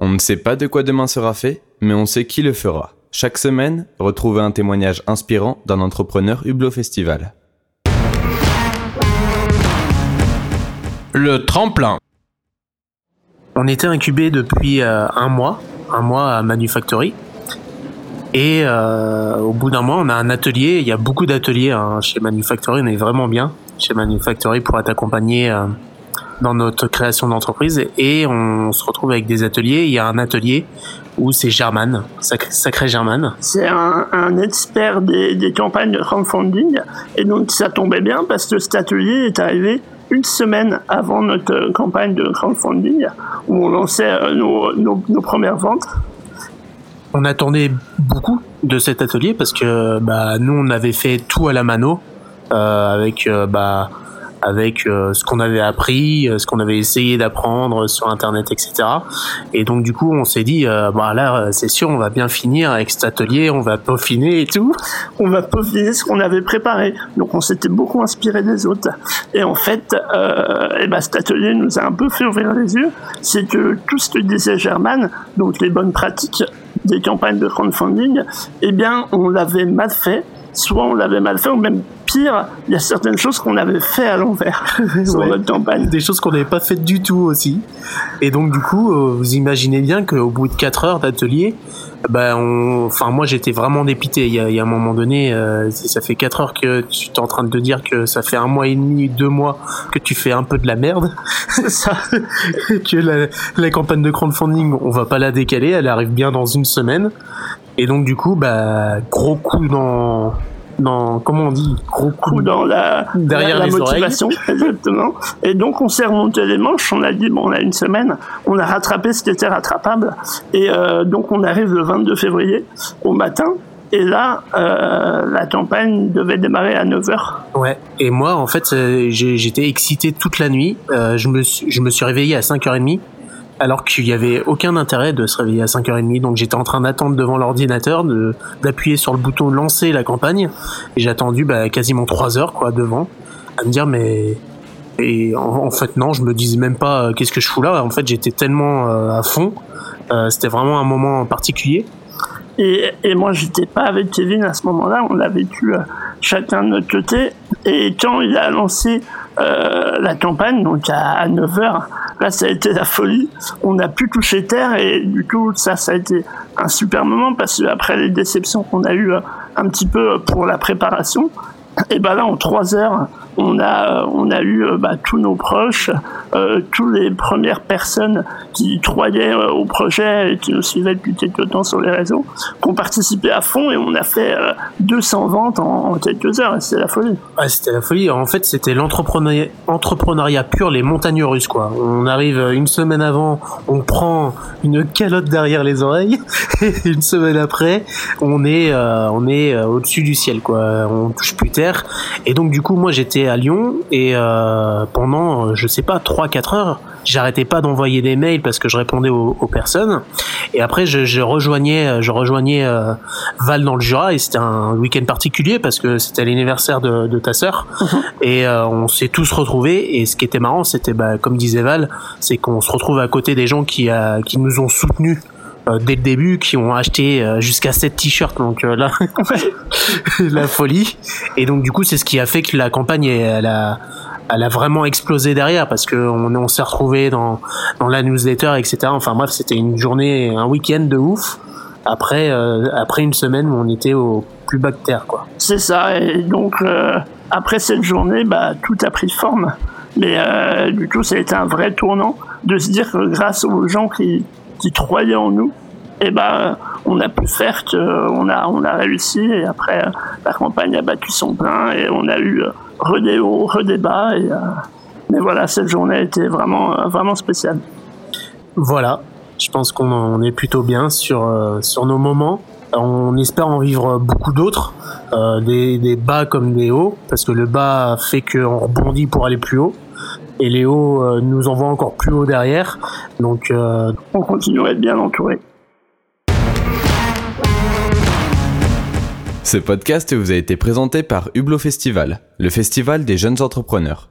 On ne sait pas de quoi demain sera fait, mais on sait qui le fera. Chaque semaine, retrouvez un témoignage inspirant d'un entrepreneur Hublot Festival. Le tremplin. On était incubé depuis euh, un mois, un mois à Manufactory. Et euh, au bout d'un mois, on a un atelier. Il y a beaucoup d'ateliers hein, chez Manufactory. On est vraiment bien chez Manufactory pour être accompagné euh, dans notre création d'entreprise. Et on se retrouve avec des ateliers. Il y a un atelier où c'est German, sacré, sacré German. C'est un, un expert des, des campagnes de crowdfunding. Et donc ça tombait bien parce que cet atelier est arrivé une semaine avant notre campagne de crowdfunding où on lançait euh, nos, nos, nos premières ventes. On attendait beaucoup de cet atelier parce que bah, nous on avait fait tout à la mano euh, avec euh, bah, avec euh, ce qu'on avait appris, euh, ce qu'on avait essayé d'apprendre sur internet, etc. Et donc du coup on s'est dit euh, bah là c'est sûr on va bien finir avec cet atelier, on va peaufiner et tout. On va peaufiner ce qu'on avait préparé. Donc on s'était beaucoup inspiré des autres. Et en fait, euh, et ben, cet atelier nous a un peu fait ouvrir les yeux. C'est que tout ce que disait German, donc les bonnes pratiques des campagnes de crowdfunding, eh bien on l'avait mal fait. Soit on l'avait mal fait, ou même pire, il y a certaines choses qu'on avait fait à l'envers sur Ouais. notre campagne. Des choses qu'on n'avait pas faites du tout aussi. Et donc du coup, euh, vous imaginez bien qu'au bout de 4 heures d'atelier, ben on, enfin moi j'étais vraiment dépité. Il y a, il y a un moment donné, euh, ça fait 4 heures que tu es en train de te dire que ça fait un mois et demi, deux mois que tu fais un peu de la merde. Ça. que la, la campagne de crowdfunding, on va pas la décaler, elle arrive bien dans une semaine. Et donc du coup, bah gros coup dans dans comment on dit gros coup dans la, Derrière la, les motivation, exactement. Et donc on s'est remonté les manches, on a dit bon on a une semaine, on a rattrapé ce qui était rattrapable, et euh, donc on arrive le 22 février au matin, et là euh, la campagne devait démarrer à 9h. Ouais. Et moi, en fait, euh, j'étais excité toute la nuit. Euh, je, me suis, je me suis réveillé à 5h30, alors qu'il n'y avait aucun intérêt de se réveiller à 5h30. Donc j'étais en train d'attendre devant l'ordinateur, d'appuyer sur le bouton lancer la campagne. Et j'ai attendu bah, quasiment 3 heures quoi, devant, à me dire, mais. Et en, fait, non, je me disais même pas euh, qu'est-ce que je fous là? En fait, j'étais tellement euh, à fond. Euh, C'était vraiment un moment particulier. Et, et moi, j'étais pas avec Kevin à ce moment-là. On l'a vécu chacun de notre côté. Et quand il a lancé la campagne, donc à, 9h, là, ça a été la folie. On n'a pu toucher terre et du coup, ça, ça a été un super moment parce que après les déceptions qu'on a eues euh, un petit peu pour la préparation, et ben là, en trois heures, on a, on a eu euh, bah, tous nos proches, euh, toutes les premières personnes qui croyaient euh, au projet et qui nous suivaient depuis quelques temps sur les réseaux, qui ont participé à fond et on a fait euh, 200 ventes en, quelques heures c'est la folie. C'était la folie. En fait, c'était l'entrepreneuriat entrepreneuriat pur, les montagnes russes, quoi. On arrive une semaine avant, on prend une calotte derrière les oreilles, et une semaine après, on est, euh, on est euh, au-dessus du ciel, quoi. On touche plus terre. Et donc, du coup, moi, j'étais à Lyon, et euh, pendant, euh, je sais pas, 3-4 heures, j'arrêtais pas d'envoyer des mails parce que je répondais aux, aux personnes. Et après, je, je rejoignais, je rejoignais euh, Val dans le Jura, et c'était un week-end particulier parce que c'était l'anniversaire de, de ta sœur. Et euh, on s'est tous retrouvés. Et ce qui était marrant, c'était, bah, comme disait Val, c'est qu'on se retrouve à côté des gens qui, qui nous ont soutenus dès le début, qui ont acheté euh, jusqu'à 7 t-shirts. Donc euh, là, la folie. Et donc du coup, c'est ce qui a fait que la campagne, elle a, elle a vraiment explosé derrière parce que on, s'est retrouvé dans, dans la newsletter, etc. Enfin bref, c'était une journée, un week-end de ouf. Après, euh, après une semaine où on était au plus bas de terre, quoi. C'est ça. Et donc, euh, après cette journée, bah, tout a pris forme. Mais euh, du coup, ça a été un vrai tournant de se dire que grâce aux gens qui, qui croyaient en nous, et ben, on a pu faire qu'on a, on a réussi. Et après, euh, la campagne a battu son plein et on a eu euh, redé hauts, redé bas. Et, euh, mais voilà, cette journée a été vraiment, euh, vraiment spéciale. Voilà, je pense qu'on est plutôt bien sur, euh, sur nos moments. On espère en vivre beaucoup d'autres, euh, des, des bas comme des hauts, parce que le bas fait qu'on rebondit pour aller plus haut, et hauts euh, nous envoient encore plus haut derrière. Donc euh, On continue à être bien entouré. Ce podcast vous a été présenté par Hublot Festival, le festival des jeunes entrepreneurs.